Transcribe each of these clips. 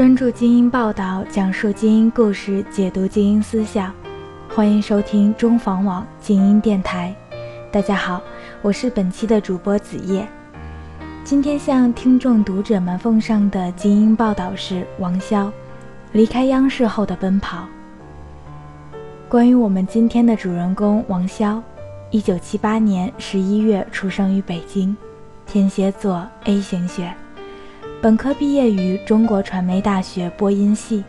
专注精英报道，讲述精英故事，解读精英思想。欢迎收听中房网精英电台。大家好，我是本期的主播子夜。今天向听众读者们奉上的精英报道是王潇离开央视后的奔跑。关于我们今天的主人公王潇，一九七八年十一月出生于北京，天蝎座 A 型血，本科毕业于中国传媒大学播音系。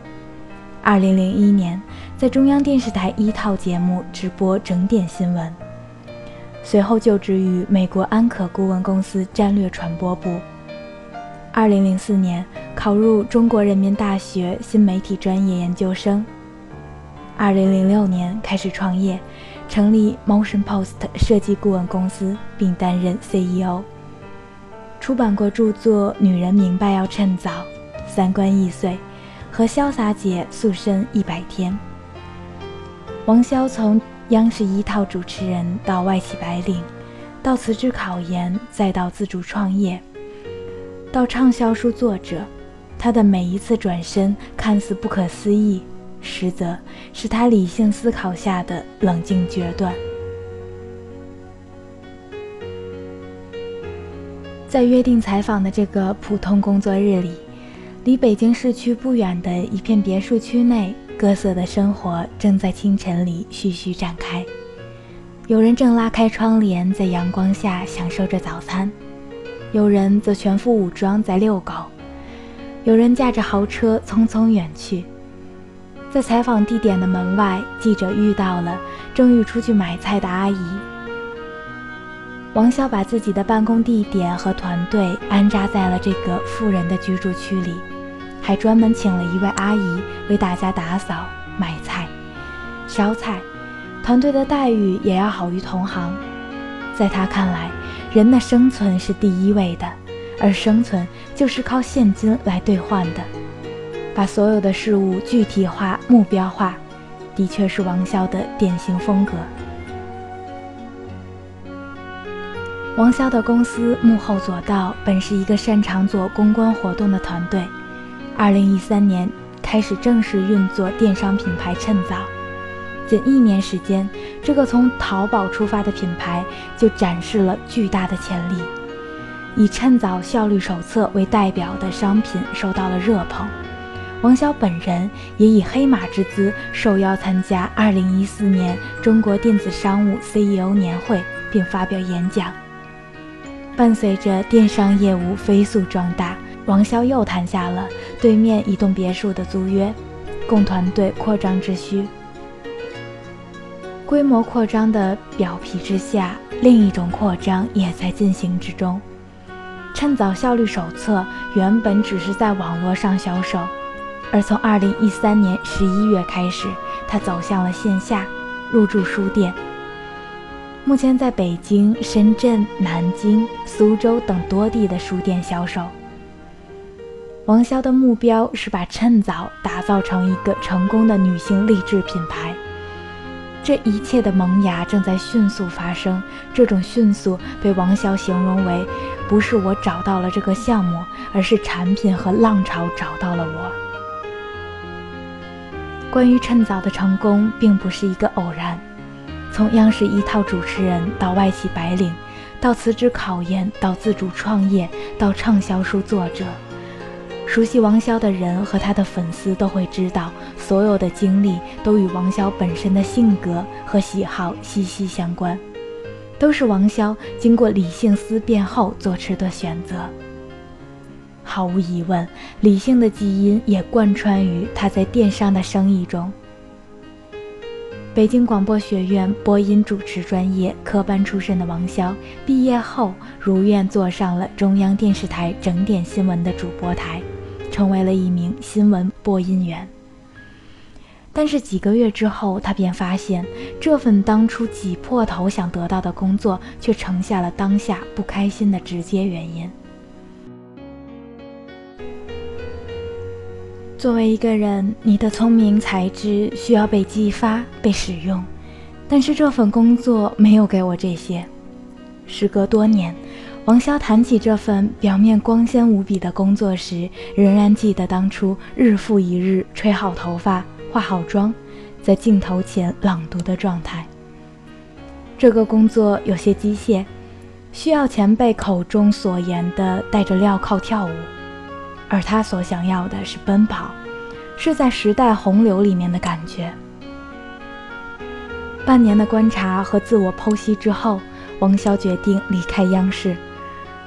二零零一年在中央电视台一套节目直播整点新闻，随后就职于美国安可顾问公司战略传播部。二零零四年考入中国人民大学新媒体专业研究生。二零零六年开始创业，成立 Motion Post 设计顾问公司，并担任 CEO。出版过著作《女人明白要趁早》《三观易碎》和《潇洒姐塑身一百天》。王潇从央视一套主持人到外企白领，到辞职考研，再到自主创业，到畅销书作者，他的每一次转身看似不可思议。实则是他理性思考下的冷静决断。在约定采访的这个普通工作日里，离北京市区不远的一片别墅区内，各色的生活正在清晨里徐徐展开。有人正拉开窗帘，在阳光下享受着早餐；有人则全副武装在遛狗；有人驾着豪车匆匆远去。在采访地点的门外，记者遇到了正欲出去买菜的阿姨。王潇把自己的办公地点和团队安扎在了这个富人的居住区里，还专门请了一位阿姨为大家打扫、买菜、烧菜。团队的待遇也要好于同行。在他看来，人的生存是第一位的，而生存就是靠现金来兑换的。把所有的事物具体化、目标化，的确是王潇的典型风格。王潇的公司幕后左道本是一个擅长做公关活动的团队。二零一三年开始正式运作电商品牌趁早，仅一年时间，这个从淘宝出发的品牌就展示了巨大的潜力。以趁早效率手册为代表的商品受到了热捧。王潇本人也以黑马之姿受邀参加2014年中国电子商务 CEO 年会，并发表演讲。伴随着电商业务飞速壮大，王潇又谈下了对面一栋别墅的租约，供团队扩张之需。规模扩张的表皮之下，另一种扩张也在进行之中。趁早效率手册原本只是在网络上销售。而从二零一三年十一月开始，他走向了线下，入驻书店。目前在北京、深圳、南京、苏州等多地的书店销售。王潇的目标是把趁早打造成一个成功的女性励志品牌。这一切的萌芽正在迅速发生，这种迅速被王潇形容为：不是我找到了这个项目，而是产品和浪潮找到了我。关于趁早的成功，并不是一个偶然。从央视一套主持人到外企白领，到辞职考研，到自主创业，到畅销书作者，熟悉王潇的人和他的粉丝都会知道，所有的经历都与王潇本身的性格和喜好息息相关，都是王潇经过理性思辨后做出的选择。毫无疑问，理性的基因也贯穿于他在电商的生意中。北京广播学院播音主持专业科班出身的王潇，毕业后如愿坐上了中央电视台整点新闻的主播台，成为了一名新闻播音员。但是几个月之后，他便发现，这份当初挤破头想得到的工作，却成下了当下不开心的直接原因。作为一个人，你的聪明才智需要被激发、被使用，但是这份工作没有给我这些。时隔多年，王潇谈起这份表面光鲜无比的工作时，仍然记得当初日复一日吹好头发、化好妆，在镜头前朗读的状态。这个工作有些机械，需要前辈口中所言的带着镣铐跳舞，而他所想要的是奔跑，是在时代洪流里面的感觉。半年的观察和自我剖析之后，王潇决定离开央视。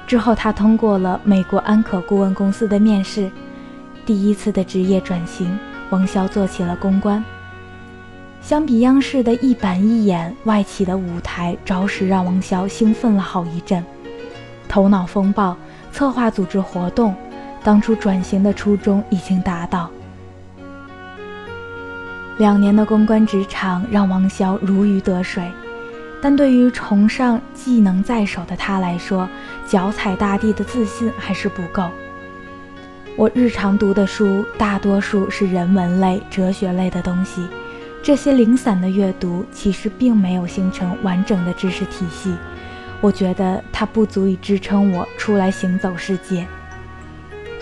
之后，他通过了美国安可顾问公司的面试，第一次的职业转型，王潇做起了公关。相比央视的一板一眼、外企的舞台，着实让王潇兴奋了好一阵。头脑风暴，策划组织活动，当初转型的初衷已经达到。两年的公关职场让王潇如鱼得水。但对于崇尚技能在手的他来说，脚踩大地的自信还是不够。我日常读的书大多数是人文类、哲学类的东西，这些零散的阅读其实并没有形成完整的知识体系。我觉得它不足以支撑我出来行走世界。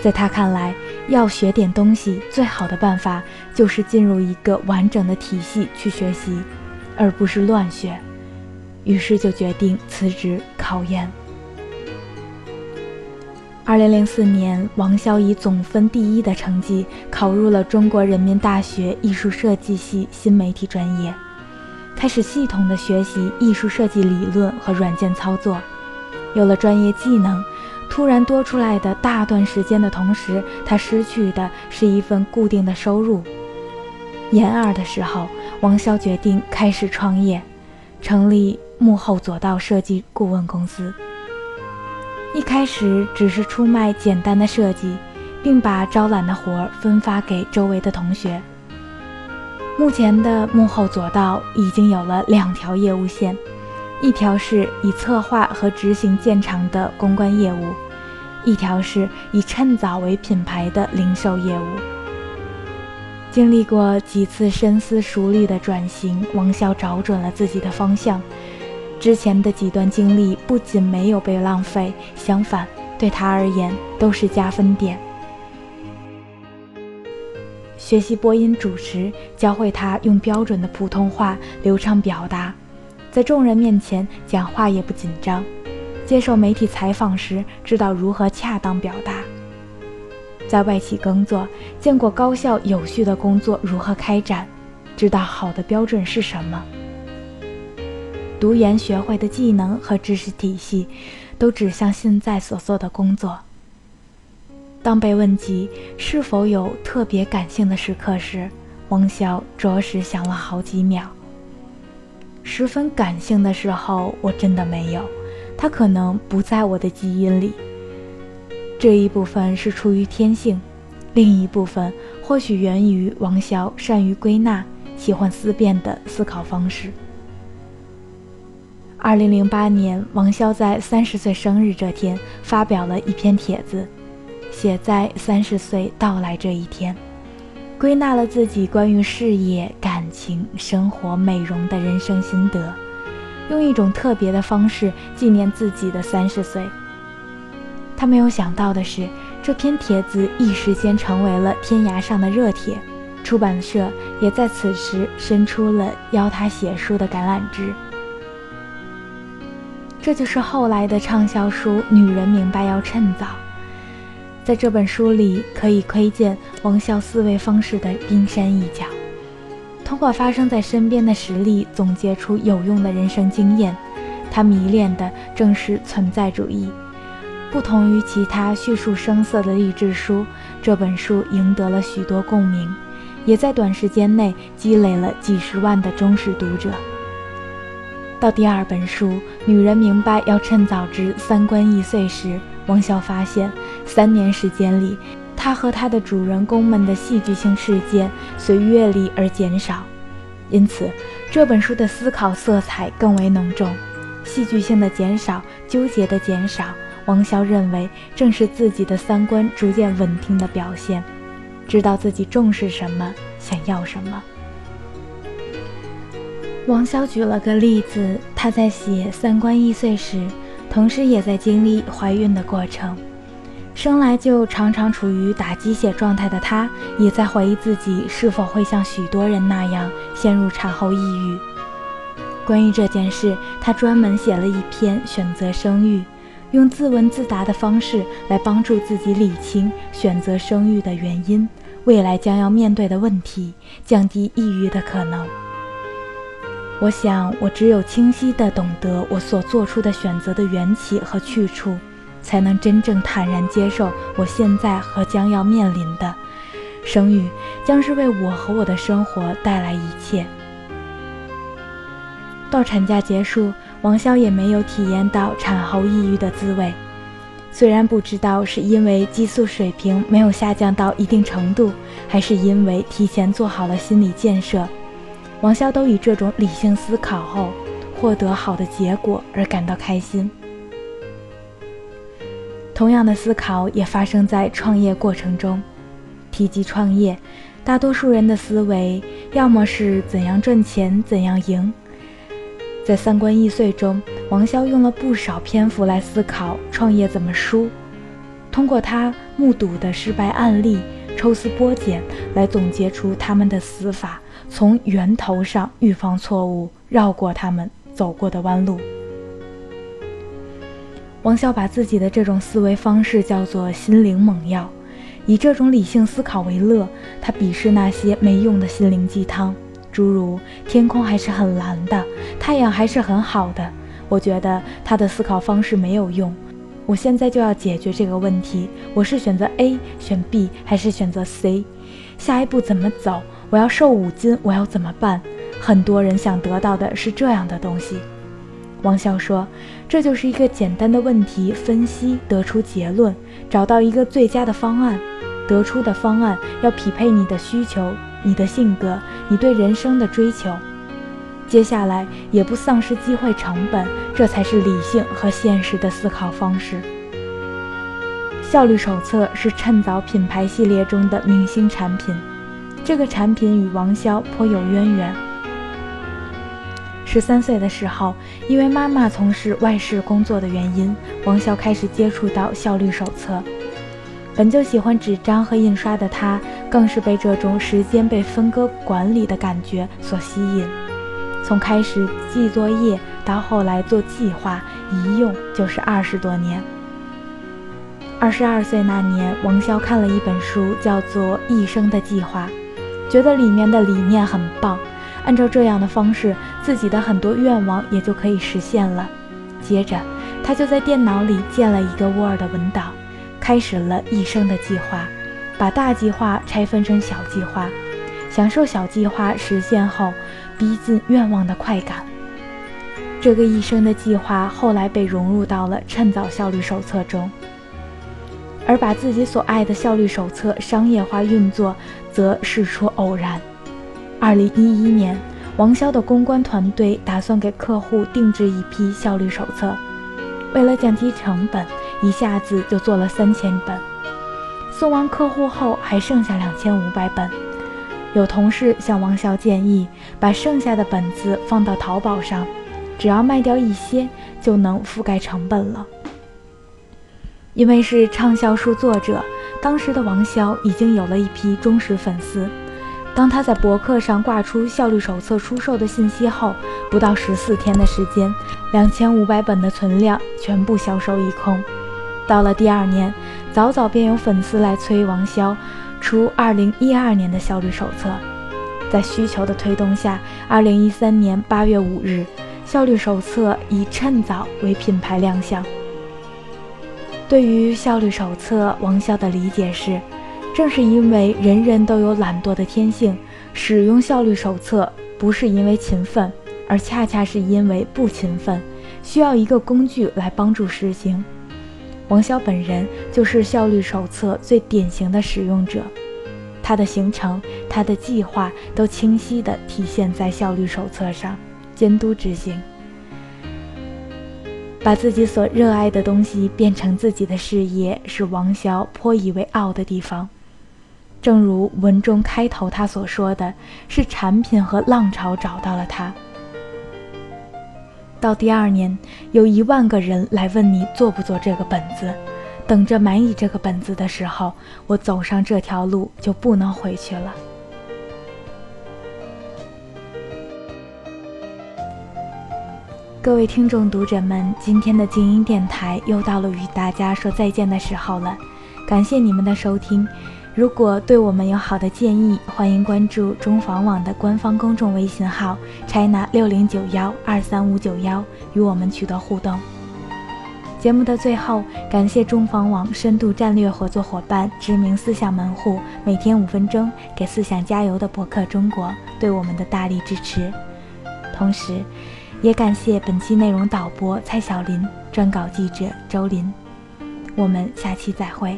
在他看来，要学点东西，最好的办法就是进入一个完整的体系去学习，而不是乱学。于是就决定辞职考研。二零零四年，王潇以总分第一的成绩考入了中国人民大学艺术设计系新媒体专业，开始系统的学习艺术设计理论和软件操作。有了专业技能，突然多出来的大段时间的同时，他失去的是一份固定的收入。研二的时候，王潇决定开始创业，成立。幕后左道设计顾问公司，一开始只是出卖简单的设计，并把招揽的活儿分发给周围的同学。目前的幕后左道已经有了两条业务线，一条是以策划和执行见长的公关业务，一条是以趁早为品牌的零售业务。经历过几次深思熟虑的转型，王潇找准了自己的方向。之前的几段经历不仅没有被浪费，相反，对他而言都是加分点。学习播音主持，教会他用标准的普通话流畅表达，在众人面前讲话也不紧张。接受媒体采访时，知道如何恰当表达。在外企工作，见过高效有序的工作如何开展，知道好的标准是什么。读研学会的技能和知识体系，都指向现在所做的工作。当被问及是否有特别感性的时刻时，王潇着实想了好几秒。十分感性的时候，我真的没有，它可能不在我的基因里。这一部分是出于天性，另一部分或许源于王潇善于归纳、喜欢思辨的思考方式。二零零八年，王潇在三十岁生日这天发表了一篇帖子，写在三十岁到来这一天，归纳了自己关于事业、感情、生活、美容的人生心得，用一种特别的方式纪念自己的三十岁。他没有想到的是，这篇帖子一时间成为了天涯上的热帖，出版社也在此时伸出了邀他写书的橄榄枝。这就是后来的畅销书《女人明白要趁早》。在这本书里，可以窥见王潇思维方式的冰山一角，通过发生在身边的实例总结出有用的人生经验。他迷恋的正是存在主义。不同于其他叙述声色的励志书，这本书赢得了许多共鸣，也在短时间内积累了几十万的忠实读者。到第二本书《女人明白要趁早之三观易碎》时，王潇发现，三年时间里，他和他的主人公们的戏剧性事件随阅历而减少，因此这本书的思考色彩更为浓重。戏剧性的减少，纠结的减少，王潇认为正是自己的三观逐渐稳定的表现，知道自己重视什么，想要什么。王潇举了个例子，他在写《三观易碎》时，同时也在经历怀孕的过程。生来就常常处于打鸡血状态的他，也在怀疑自己是否会像许多人那样陷入产后抑郁。关于这件事，他专门写了一篇《选择生育》，用自问自答的方式来帮助自己理清选择生育的原因、未来将要面对的问题，降低抑郁的可能。我想，我只有清晰地懂得我所做出的选择的缘起和去处。才能真正坦然接受我现在和将要面临的生育，将是为我和我的生活带来一切。到产假结束，王潇也没有体验到产后抑郁的滋味。虽然不知道是因为激素水平没有下降到一定程度，还是因为提前做好了心理建设，王潇都以这种理性思考后获得好的结果而感到开心。同样的思考也发生在创业过程中。提及创业，大多数人的思维要么是怎样赚钱、怎样赢。在三观易碎中，王潇用了不少篇幅来思考创业怎么输。通过他目睹的失败案例，抽丝剥茧来总结出他们的死法，从源头上预防错误，绕过他们走过的弯路。王潇把自己的这种思维方式叫做“心灵猛药”，以这种理性思考为乐。他鄙视那些没用的心灵鸡汤，诸如“天空还是很蓝的，太阳还是很好的”。我觉得他的思考方式没有用。我现在就要解决这个问题：我是选择 A、选 B 还是选择 C？下一步怎么走？我要瘦五斤，我要怎么办？很多人想得到的是这样的东西。王笑说：“这就是一个简单的问题分析，得出结论，找到一个最佳的方案。得出的方案要匹配你的需求、你的性格、你对人生的追求。接下来也不丧失机会成本，这才是理性和现实的思考方式。”效率手册是趁早品牌系列中的明星产品，这个产品与王潇颇有渊源。十三岁的时候，因为妈妈从事外事工作的原因，王潇开始接触到效率手册。本就喜欢纸张和印刷的他，更是被这种时间被分割管理的感觉所吸引。从开始记作业到后来做计划，一用就是二十多年。二十二岁那年，王潇看了一本书，叫做《一生的计划》，觉得里面的理念很棒。按照这样的方式，自己的很多愿望也就可以实现了。接着，他就在电脑里建了一个 Word 文档，开始了一生的计划，把大计划拆分成小计划，享受小计划实现后逼近愿望的快感。这个一生的计划后来被融入到了《趁早效率手册》中，而把自己所爱的效率手册商业化运作，则事出偶然。二零一一年，王潇的公关团队打算给客户定制一批效率手册，为了降低成本，一下子就做了三千本。送完客户后，还剩下两千五百本。有同事向王潇建议，把剩下的本子放到淘宝上，只要卖掉一些，就能覆盖成本了。因为是畅销书作者，当时的王潇已经有了一批忠实粉丝。当他在博客上挂出效率手册出售的信息后，不到十四天的时间，两千五百本的存量全部销售一空。到了第二年，早早便有粉丝来催王潇出二零一二年的效率手册。在需求的推动下，二零一三年八月五日，效率手册以趁早为品牌亮相。对于效率手册，王潇的理解是。正是因为人人都有懒惰的天性，使用效率手册不是因为勤奋，而恰恰是因为不勤奋，需要一个工具来帮助实行。王潇本人就是效率手册最典型的使用者，他的行程、他的计划都清晰地体现在效率手册上，监督执行。把自己所热爱的东西变成自己的事业，是王潇颇以为傲的地方。正如文中开头他所说的是，产品和浪潮找到了他。到第二年，有一万个人来问你做不做这个本子，等着买你这个本子的时候，我走上这条路就不能回去了。各位听众读者们，今天的静音电台又到了与大家说再见的时候了，感谢你们的收听。如果对我们有好的建议，欢迎关注中房网的官方公众微信号 china 六零九幺二三五九幺，与我们取得互动。节目的最后，感谢中房网深度战略合作伙伴、知名思想门户，每天五分钟给思想加油的博客中国对我们的大力支持，同时。也感谢本期内容导播蔡小林，撰稿记者周林。我们下期再会。